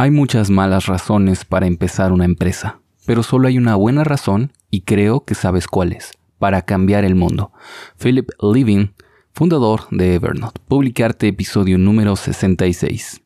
Hay muchas malas razones para empezar una empresa, pero solo hay una buena razón y creo que sabes cuál es, para cambiar el mundo. Philip Living, fundador de Evernote. Publicarte episodio número 66.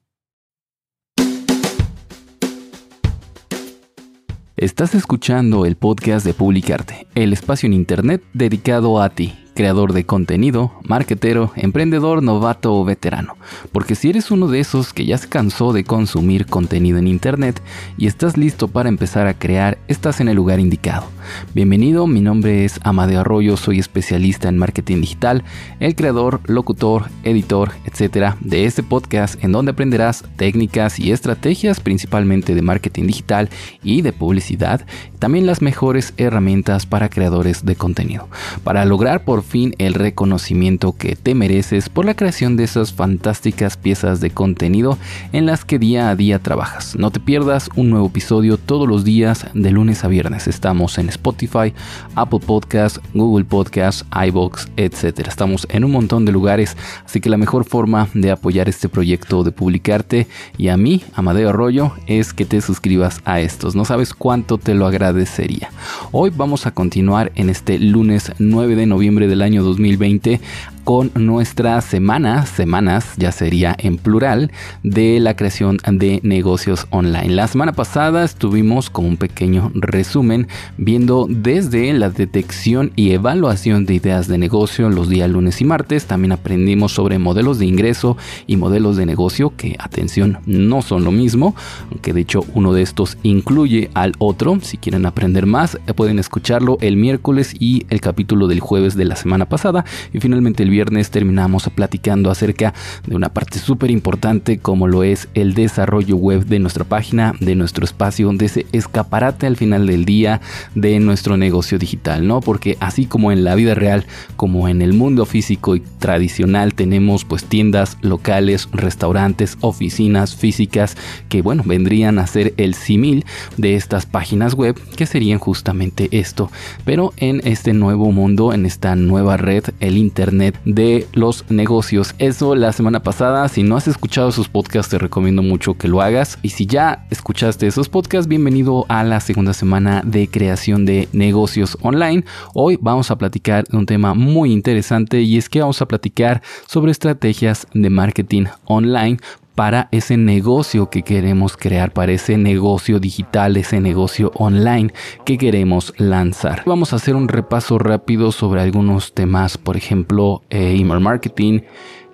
Estás escuchando el podcast de Publicarte, el espacio en Internet dedicado a ti creador de contenido, marketero, emprendedor, novato o veterano. Porque si eres uno de esos que ya se cansó de consumir contenido en Internet y estás listo para empezar a crear, estás en el lugar indicado. Bienvenido, mi nombre es Amadeo Arroyo, soy especialista en marketing digital, el creador, locutor, editor, etcétera, de este podcast en donde aprenderás técnicas y estrategias principalmente de marketing digital y de publicidad, también las mejores herramientas para creadores de contenido. Para lograr por fin el reconocimiento que te mereces por la creación de esas fantásticas piezas de contenido en las que día a día trabajas. No te pierdas un nuevo episodio todos los días de lunes a viernes. Estamos en Spotify, Apple Podcasts, Google Podcasts, iBox, etc. Estamos en un montón de lugares, así que la mejor forma de apoyar este proyecto de publicarte y a mí, Amadeo Arroyo, es que te suscribas a estos. No sabes cuánto te lo agradecería. Hoy vamos a continuar en este lunes 9 de noviembre del año 2020 con nuestra semana, semanas ya sería en plural, de la creación de negocios online. La semana pasada estuvimos con un pequeño resumen viendo desde la detección y evaluación de ideas de negocio los días lunes y martes. También aprendimos sobre modelos de ingreso y modelos de negocio que, atención, no son lo mismo, aunque de hecho uno de estos incluye al otro. Si quieren aprender más, pueden escucharlo el miércoles y el capítulo del jueves de la semana pasada. Y finalmente el viernes terminamos platicando acerca de una parte súper importante como lo es el desarrollo web de nuestra página, de nuestro espacio, de ese escaparate al final del día de nuestro negocio digital, ¿no? Porque así como en la vida real, como en el mundo físico y tradicional tenemos pues tiendas locales, restaurantes, oficinas físicas que bueno, vendrían a ser el símil de estas páginas web que serían justamente esto, pero en este nuevo mundo, en esta nueva red, el internet de los negocios. Eso la semana pasada. Si no has escuchado esos podcasts, te recomiendo mucho que lo hagas. Y si ya escuchaste esos podcasts, bienvenido a la segunda semana de creación de negocios online. Hoy vamos a platicar de un tema muy interesante y es que vamos a platicar sobre estrategias de marketing online para ese negocio que queremos crear, para ese negocio digital, ese negocio online que queremos lanzar. Vamos a hacer un repaso rápido sobre algunos temas, por ejemplo, eh, email marketing,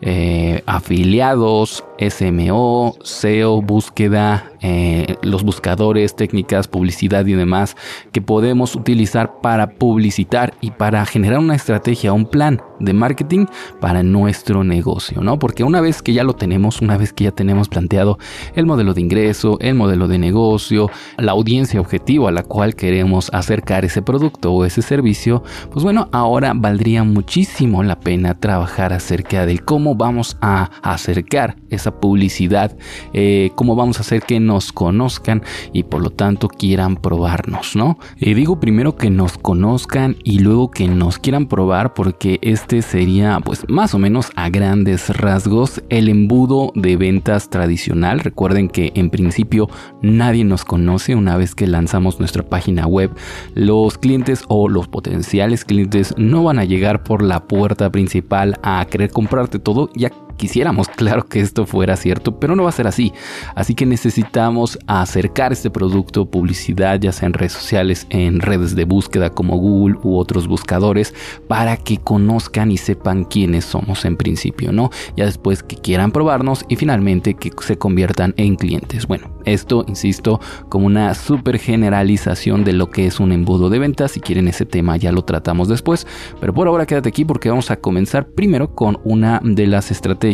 eh, afiliados, SMO, SEO, búsqueda, eh, los buscadores, técnicas, publicidad y demás que podemos utilizar para publicitar y para generar una estrategia, un plan de marketing para nuestro negocio, ¿no? Porque una vez que ya lo tenemos, una vez que ya tenemos planteado el modelo de ingreso, el modelo de negocio, la audiencia objetivo a la cual queremos acercar ese producto o ese servicio, pues bueno, ahora valdría muchísimo la pena trabajar acerca del cómo vamos a acercar esa publicidad, eh, cómo vamos a hacer que nos conozcan y por lo tanto quieran probarnos, ¿no? Y digo primero que nos conozcan y luego que nos quieran probar porque este sería pues más o menos a grandes rasgos el embudo de ventas tradicional. Recuerden que en principio nadie nos conoce una vez que lanzamos nuestra página web. Los clientes o los potenciales clientes no van a llegar por la puerta principal a querer comprarte todo ya Quisiéramos, claro, que esto fuera cierto, pero no va a ser así. Así que necesitamos acercar este producto, publicidad, ya sea en redes sociales, en redes de búsqueda como Google u otros buscadores, para que conozcan y sepan quiénes somos en principio, ¿no? Ya después que quieran probarnos y finalmente que se conviertan en clientes. Bueno, esto, insisto, como una super generalización de lo que es un embudo de ventas. Si quieren ese tema ya lo tratamos después, pero por ahora quédate aquí porque vamos a comenzar primero con una de las estrategias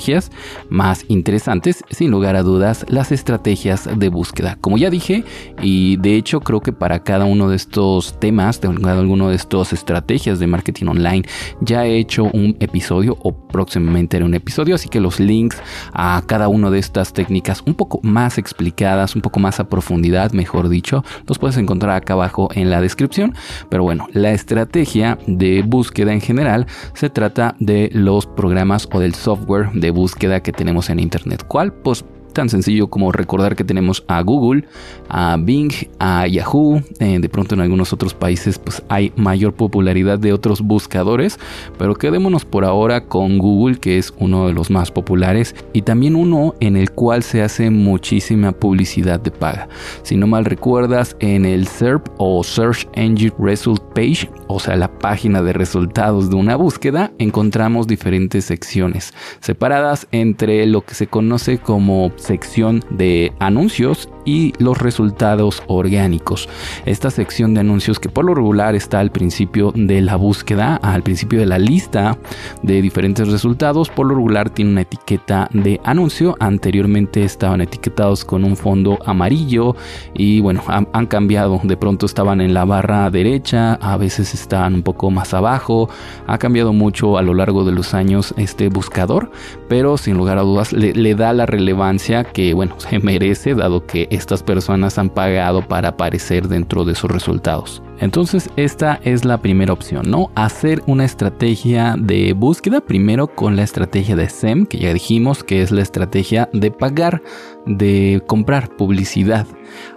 más interesantes, sin lugar a dudas, las estrategias de búsqueda. Como ya dije, y de hecho creo que para cada uno de estos temas, de alguno de estos estrategias de marketing online, ya he hecho un episodio o próximamente haré un episodio, así que los links a cada una de estas técnicas un poco más explicadas, un poco más a profundidad, mejor dicho, los puedes encontrar acá abajo en la descripción. Pero bueno, la estrategia de búsqueda en general se trata de los programas o del software de búsqueda que tenemos en internet. ¿Cuál? Pues Tan sencillo como recordar que tenemos a Google, a Bing, a Yahoo. Eh, de pronto en algunos otros países pues hay mayor popularidad de otros buscadores, pero quedémonos por ahora con Google que es uno de los más populares y también uno en el cual se hace muchísima publicidad de paga. Si no mal recuerdas, en el SERP o Search Engine Result Page, o sea, la página de resultados de una búsqueda, encontramos diferentes secciones separadas entre lo que se conoce como sección de anuncios y los resultados orgánicos. Esta sección de anuncios que por lo regular está al principio de la búsqueda, al principio de la lista de diferentes resultados, por lo regular tiene una etiqueta de anuncio. Anteriormente estaban etiquetados con un fondo amarillo y bueno, han, cambiado. De pronto estaban en la barra derecha, a veces están un poco más abajo. Ha cambiado mucho a lo largo de los años este buscador, pero sin lugar a dudas le da la relevancia que bueno, se merece dado que estas personas han pagado para aparecer dentro de sus resultados. Entonces esta es la primera opción, ¿no? Hacer una estrategia de búsqueda primero con la estrategia de SEM, que ya dijimos que es la estrategia de pagar, de comprar publicidad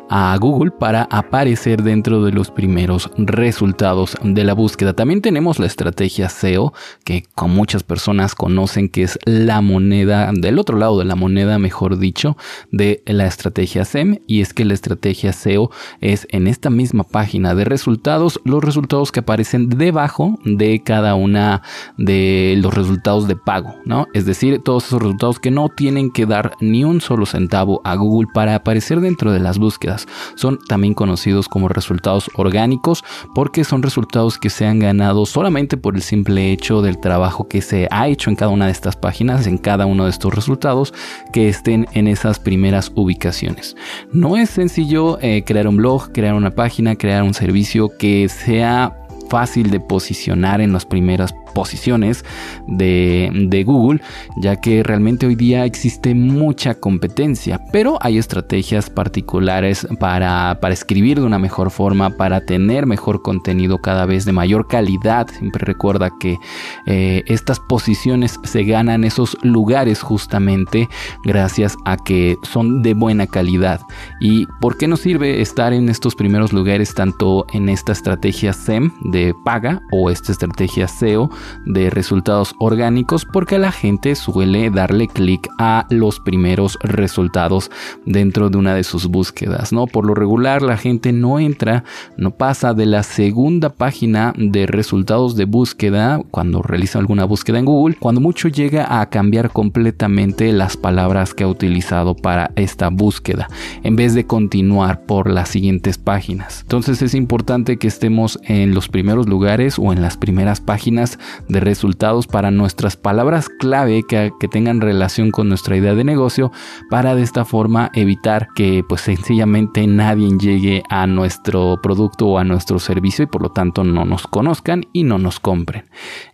a Google para aparecer dentro de los primeros resultados de la búsqueda. También tenemos la estrategia SEO, que con muchas personas conocen que es la moneda, del otro lado de la moneda, mejor dicho, de la estrategia SEM. Y es que la estrategia SEO es en esta misma página de resultados, los resultados que aparecen debajo de cada una de los resultados de pago, ¿no? Es decir, todos esos resultados que no tienen que dar ni un solo centavo a Google para aparecer dentro de las búsquedas son también conocidos como resultados orgánicos porque son resultados que se han ganado solamente por el simple hecho del trabajo que se ha hecho en cada una de estas páginas, en cada uno de estos resultados que estén en esas primeras ubicaciones. No es sencillo eh, crear un blog, crear una página, crear un servicio que sea fácil de posicionar en las primeras posiciones de, Google, ya que realmente hoy día existe mucha competencia, pero hay estrategias particulares para, para escribir de una mejor forma, para tener mejor contenido cada vez de mayor calidad. Siempre recuerda que eh, estas posiciones se ganan esos lugares justamente gracias a que son de buena calidad. ¿Y por qué nos sirve estar en estos primeros lugares tanto en esta estrategia SEM de paga o esta estrategia SEO de resultados orgánicos porque la gente suele darle clic a los primeros resultados dentro de una de sus búsquedas, ¿no? Por lo regular la gente no entra, no pasa de la segunda página de resultados de búsqueda cuando realiza alguna búsqueda en Google, cuando mucho llega a cambiar completamente las palabras que ha utilizado para esta búsqueda en vez de continuar por las siguientes páginas. Entonces es importante que estemos en los primeros lugares o en las primeras páginas de resultados para nuestras palabras clave que, tengan relación con nuestra idea de negocio para de esta forma evitar que pues sencillamente nadie llegue a nuestro producto o a nuestro servicio y por lo tanto no nos conozcan y no nos compren.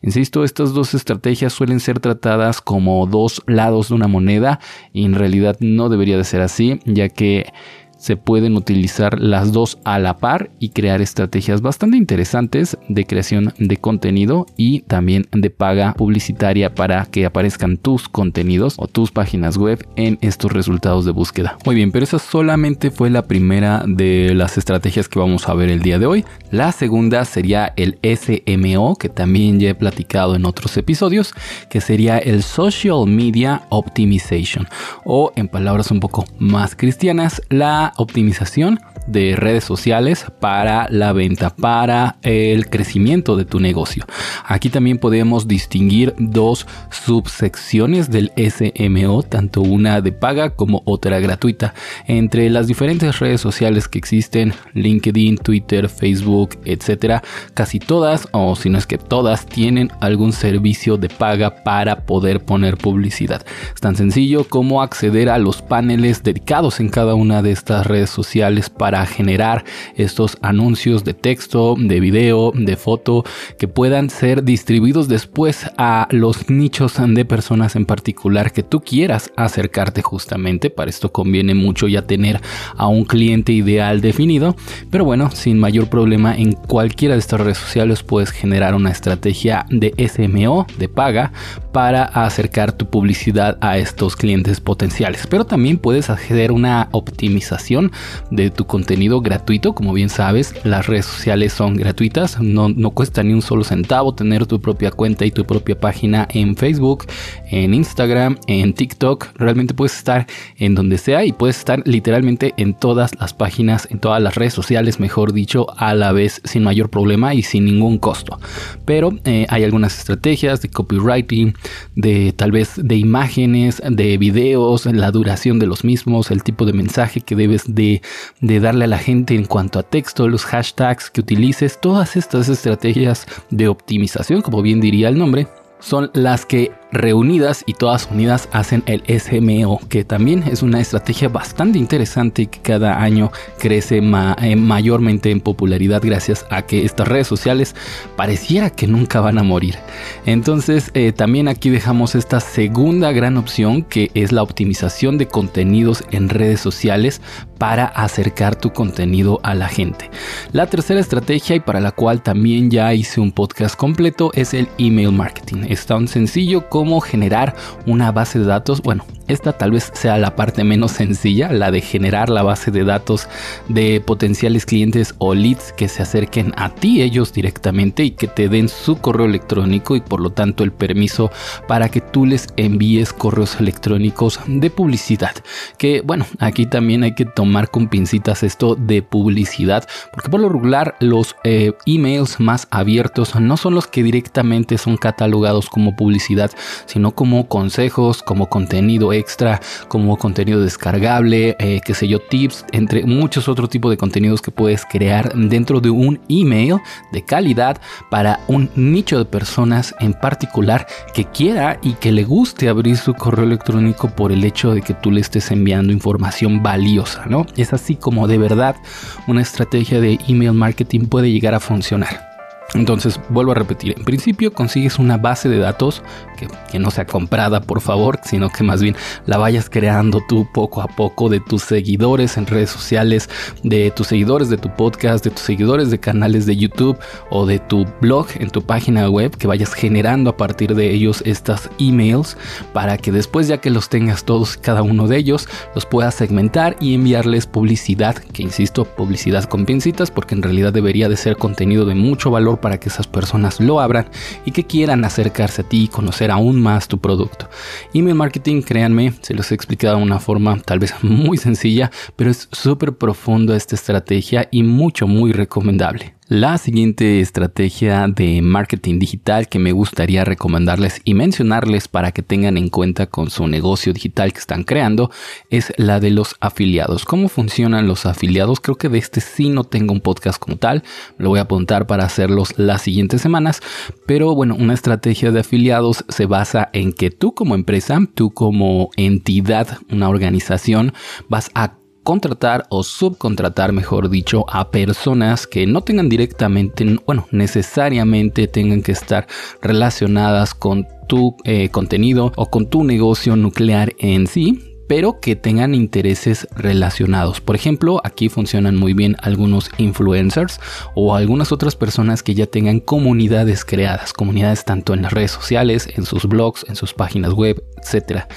Insisto, estas dos estrategias suelen ser tratadas como dos lados de una moneda y en realidad no debería de ser así ya que se pueden utilizar las dos a la par y crear estrategias bastante interesantes de creación de contenido y también de paga publicitaria para que aparezcan tus contenidos o tus páginas web en estos resultados de búsqueda. Muy bien, pero esa solamente fue la primera de las estrategias que vamos a ver el día de hoy. La segunda sería el SMO, que también ya he platicado en otros episodios, que sería el Social Media Optimization o en palabras un poco más cristianas, la optimización de redes sociales para la venta, para el crecimiento de tu negocio. Aquí también podemos distinguir dos subsecciones del SMO, tanto una de paga como otra gratuita. Entre las diferentes redes sociales que existen, LinkedIn, Twitter, Facebook, etcétera, casi todas, o si no es que todas, tienen algún servicio de paga para poder poner publicidad. Es tan sencillo como acceder a los paneles dedicados en cada una de estas redes sociales para para generar estos anuncios de texto, de video, de foto que puedan ser distribuidos después a los nichos de personas en particular que tú quieras acercarte justamente. Para esto conviene mucho ya tener a un cliente ideal definido, pero bueno, sin mayor problema en cualquiera de estas redes sociales puedes generar una estrategia de SMO, de paga, para acercar tu publicidad a estos clientes potenciales. Pero también puedes hacer una optimización de tu contenido gratuito. Como bien sabes, las redes sociales son gratuitas, no, no cuesta ni un solo centavo tener tu propia cuenta y tu propia página en Facebook, en Instagram, en TikTok. Realmente puedes estar en donde sea y puedes estar literalmente en todas las páginas, en todas las redes sociales, mejor dicho, a la vez sin mayor problema y sin ningún costo. Pero eh, hay algunas estrategias de copywriting, de tal vez de imágenes, de videos, la duración de los mismos, el tipo de mensaje que debes de, de a la gente en cuanto a texto, los hashtags que utilices, todas estas estrategias de optimización, como bien diría el nombre, son las que reunidas y todas unidas hacen el SMO, que también es una estrategia bastante interesante que cada año crece eh, mayormente en popularidad gracias a que estas redes sociales pareciera que nunca van a morir. Entonces eh, también aquí dejamos esta segunda gran opción que es la optimización de contenidos en redes sociales para acercar tu contenido a la gente. La tercera estrategia y para la cual también ya hice un podcast completo es el email marketing. Es tan sencillo como cómo generar una base de datos. Bueno, esta tal vez sea la parte menos sencilla, la de generar la base de datos de potenciales clientes o leads que se acerquen a ti ellos directamente y que te den su correo electrónico y por lo tanto el permiso para que tú les envíes correos electrónicos de publicidad. Que bueno, aquí también hay que tomar con pincitas esto de publicidad, porque por lo regular los eh, emails más abiertos no son los que directamente son catalogados como publicidad, sino como consejos, como contenido extra, como contenido descargable, eh, qué sé yo, tips, entre muchos otros tipos de contenidos que puedes crear dentro de un email de calidad para un nicho de personas en particular que quiera y que le guste abrir su correo electrónico por el hecho de que tú le estés enviando información valiosa, ¿no? Es así como de verdad una estrategia de email marketing puede llegar a funcionar. Entonces, vuelvo a repetir, en principio consigues una base de datos que, no sea comprada, por favor, sino que más bien la vayas creando tú poco a poco de tus seguidores en redes sociales, de tus seguidores de tu podcast, de tus seguidores de canales de YouTube o de tu blog en tu página web, que vayas generando a partir de ellos estas emails para que después ya que los tengas todos, cada uno de ellos, los puedas segmentar y enviarles publicidad, que insisto, publicidad con pincitas, porque en realidad debería de ser contenido de mucho valor para que esas personas lo abran y que quieran acercarse a ti y conocer aún más tu producto. Email marketing, créanme, se los he explicado de una forma tal vez muy sencilla, pero es súper profundo esta estrategia y mucho, muy recomendable. La siguiente estrategia de marketing digital que me gustaría recomendarles y mencionarles para que tengan en cuenta con su negocio digital que están creando es la de los afiliados. ¿Cómo funcionan los afiliados? Creo que de este sí no tengo un podcast como tal, lo voy a apuntar para hacerlos las siguientes semanas, pero bueno, una estrategia de afiliados se basa en que tú como empresa, tú como entidad, una organización, vas a contratar o subcontratar, mejor dicho, a personas que no tengan directamente, bueno, necesariamente tengan que estar relacionadas con tu eh, contenido o con tu negocio nuclear en sí, pero que tengan intereses relacionados. Por ejemplo, aquí funcionan muy bien algunos influencers o algunas otras personas que ya tengan comunidades creadas, comunidades tanto en las redes sociales, en sus blogs, en sus páginas web, etcétera,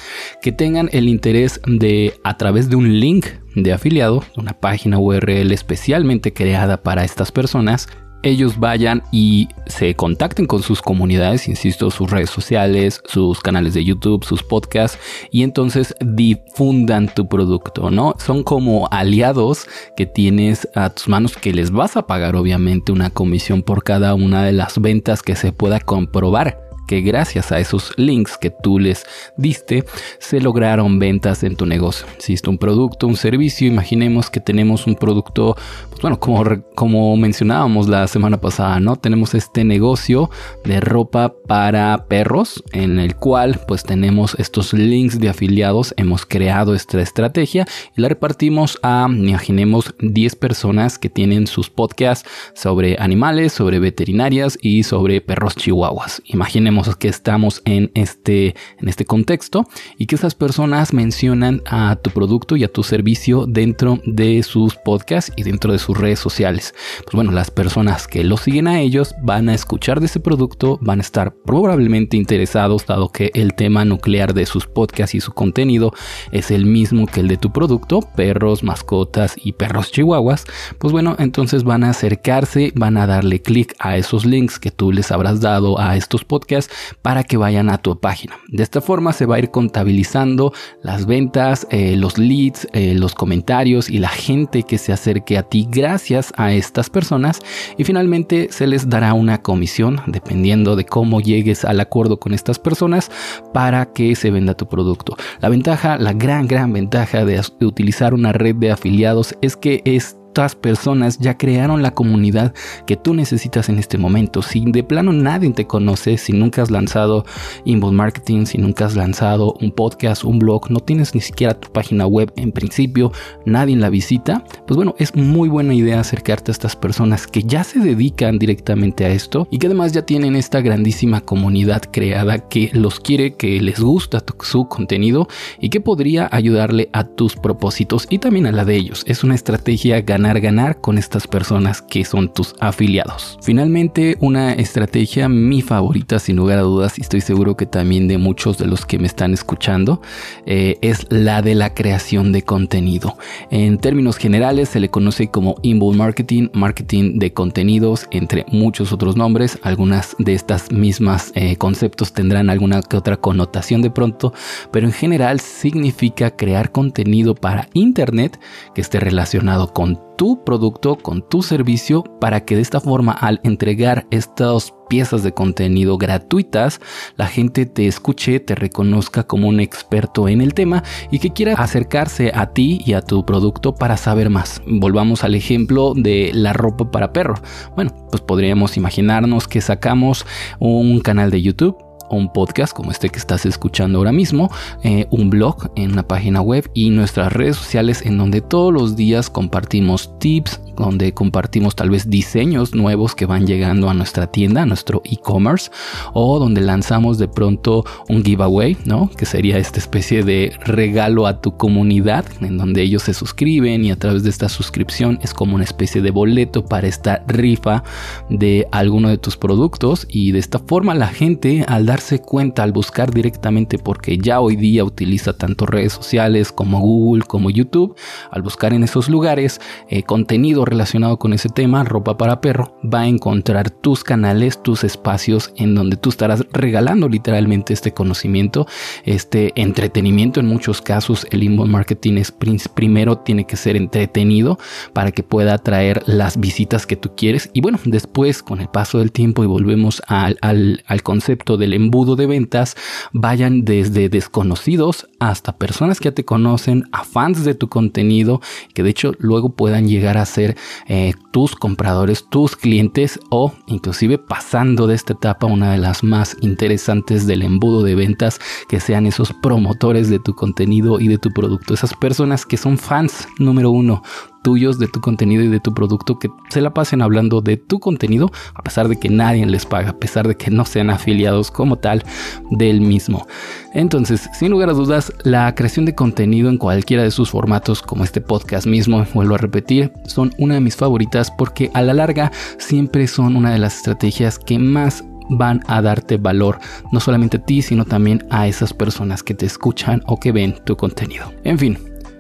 que tengan el interés de a través de un link de afiliado, una página URL especialmente creada para estas personas, ellos vayan y se contacten con sus comunidades, insisto, sus redes sociales, sus canales de YouTube, sus podcasts, y entonces difundan tu producto, ¿no? Son como aliados que tienes a tus manos que les vas a pagar obviamente una comisión por cada una de las ventas que se pueda comprobar que gracias a esos links que tú les diste se lograron ventas en tu negocio. Si es un producto, un servicio, imaginemos que tenemos un producto, pues bueno, como, como mencionábamos la semana pasada, ¿no? Tenemos este negocio de ropa para perros en el cual pues tenemos estos links de afiliados, hemos creado esta estrategia y la repartimos a, imaginemos, 10 personas que tienen sus podcasts sobre animales, sobre veterinarias y sobre perros chihuahuas. Imaginemos que estamos en este, en este contexto y que esas personas mencionan a tu producto y a tu servicio dentro de sus podcasts y dentro de sus redes sociales. Pues bueno, las personas que lo siguen a ellos van a escuchar de ese producto, van a estar probablemente interesados dado que el tema nuclear de sus podcasts y su contenido es el mismo que el de tu producto, perros, mascotas y perros chihuahuas. Pues bueno, entonces van a acercarse, van a darle clic a esos links que tú les habrás dado a estos podcasts para que vayan a tu página. De esta forma se va a ir contabilizando las ventas, eh, los leads, eh, los comentarios y la gente que se acerque a ti gracias a estas personas y finalmente se les dará una comisión dependiendo de cómo llegues al acuerdo con estas personas para que se venda tu producto. La ventaja, la gran gran ventaja de, de utilizar una red de afiliados es que es personas ya crearon la comunidad que tú necesitas en este momento. Si de plano nadie te conoce, si nunca has lanzado inbound marketing, si nunca has lanzado un podcast, un blog, no tienes ni siquiera tu página web en principio, nadie la visita, pues bueno, es muy buena idea acercarte a estas personas que ya se dedican directamente a esto y que además ya tienen esta grandísima comunidad creada que los quiere, que les gusta su contenido y que podría ayudarle a tus propósitos y también a la de ellos. Es una estrategia ganadora ganar con estas personas que son tus afiliados. Finalmente, una estrategia mi favorita sin lugar a dudas y estoy seguro que también de muchos de los que me están escuchando eh, es la de la creación de contenido. En términos generales se le conoce como inbound marketing, marketing de contenidos, entre muchos otros nombres. Algunas de estas mismas eh, conceptos tendrán alguna que otra connotación de pronto, pero en general significa crear contenido para internet que esté relacionado con tu producto, con tu servicio, para que de esta forma al entregar estas piezas de contenido gratuitas, la gente te escuche, te reconozca como un experto en el tema y que quiera acercarse a ti y a tu producto para saber más. Volvamos al ejemplo de la ropa para perro. Bueno, pues podríamos imaginarnos que sacamos un canal de YouTube un podcast como este que estás escuchando ahora mismo, eh, un blog en una página web y nuestras redes sociales en donde todos los días compartimos tips, donde compartimos tal vez diseños nuevos que van llegando a nuestra tienda, a nuestro e-commerce, o donde lanzamos de pronto un giveaway, ¿no? Que sería esta especie de regalo a tu comunidad, en donde ellos se suscriben y a través de esta suscripción es como una especie de boleto para esta rifa de alguno de tus productos y de esta forma la gente al darse cuenta, al buscar directamente, porque ya hoy día utiliza tanto redes sociales como Google, como YouTube, al buscar en esos lugares eh, contenido relacionado con ese tema, ropa para perro, va a encontrar tus canales, tus espacios en donde tú estarás regalando literalmente este conocimiento, este entretenimiento. En muchos casos el inbound marketing es primero tiene que ser entretenido para que pueda atraer las visitas que tú quieres. Y bueno, después con el paso del tiempo y volvemos al, al, al concepto del embudo de ventas, vayan desde desconocidos hasta personas que ya te conocen, a fans de tu contenido, que de hecho luego puedan llegar a ser eh, tus compradores, tus clientes o inclusive pasando de esta etapa una de las más interesantes del embudo de ventas, que sean esos promotores de tu contenido y de tu producto, esas personas que son fans número uno tuyos, de tu contenido y de tu producto, que se la pasen hablando de tu contenido, a pesar de que nadie les paga, a pesar de que no sean afiliados como tal del mismo. Entonces, sin lugar a dudas, la creación de contenido en cualquiera de sus formatos, como este podcast mismo, vuelvo a repetir, son una de mis favoritas porque a la larga siempre son una de las estrategias que más van a darte valor, no solamente a ti, sino también a esas personas que te escuchan o que ven tu contenido. En fin,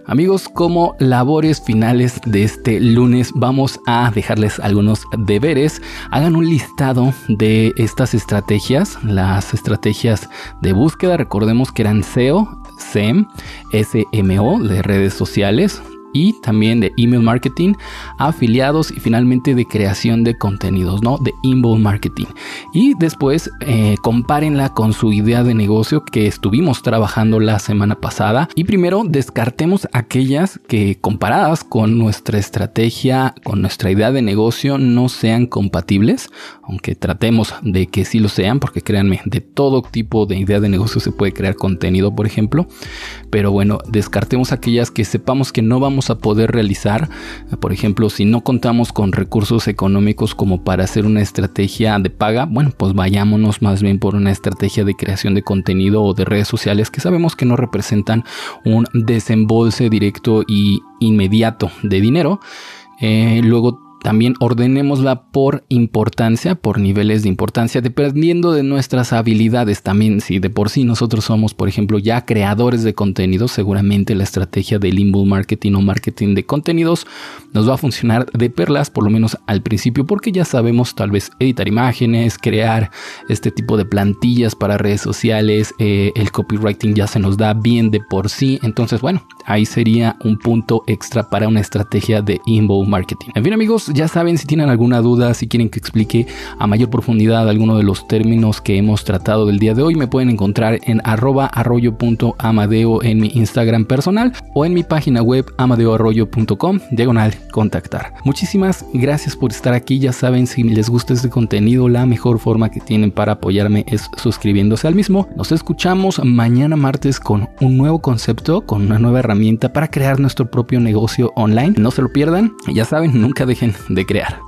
Amigos, como labores finales de este lunes vamos a dejarles algunos deberes. Hagan un listado de estas estrategias, las estrategias de búsqueda. Recordemos que eran SEO, SEM, SMO de redes sociales, y también de email marketing, afiliados y finalmente de creación de contenidos, ¿no? De inbound marketing. Y después eh, compárenla con su idea de negocio que estuvimos trabajando la semana pasada y primero descartemos aquellas que comparadas con nuestra estrategia, con nuestra idea de negocio no sean compatibles, aunque tratemos de que sí lo sean, porque créanme, de todo tipo de idea de negocio se puede crear contenido, por ejemplo, pero bueno, descartemos aquellas que sepamos que no vamos a poder realizar, por ejemplo, si no contamos con recursos económicos como para hacer una estrategia de paga, bueno, pues vayámonos más bien por una estrategia de creación de contenido o de redes sociales que sabemos que no representan un desembolse directo y inmediato de dinero. Eh, luego también ordenémosla por importancia, por niveles de importancia, dependiendo de nuestras habilidades también. Si de por sí nosotros somos, por ejemplo, ya creadores de contenidos, seguramente la estrategia del inbound marketing o marketing de contenidos nos va a funcionar de perlas, por lo menos al principio, porque ya sabemos tal vez editar imágenes, crear este tipo de plantillas para redes sociales, eh, el copywriting ya se nos da bien de por sí. Entonces, bueno, ahí sería un punto extra para una estrategia de inbound marketing. En fin, amigos, ya saben, si tienen alguna duda, si quieren que explique a mayor profundidad alguno de los términos que hemos tratado del día de hoy, me pueden encontrar en arroba arroyo.amadeo en mi Instagram personal o en mi página web amadeoarroyo.com, diagonal contactar. Muchísimas gracias por estar aquí. Ya saben, si les gusta este contenido, la mejor forma que tienen para apoyarme es suscribiéndose al mismo. Nos escuchamos mañana martes con un nuevo concepto, con una nueva herramienta para crear nuestro propio negocio online. No se lo pierdan. Ya saben, nunca dejen de crear.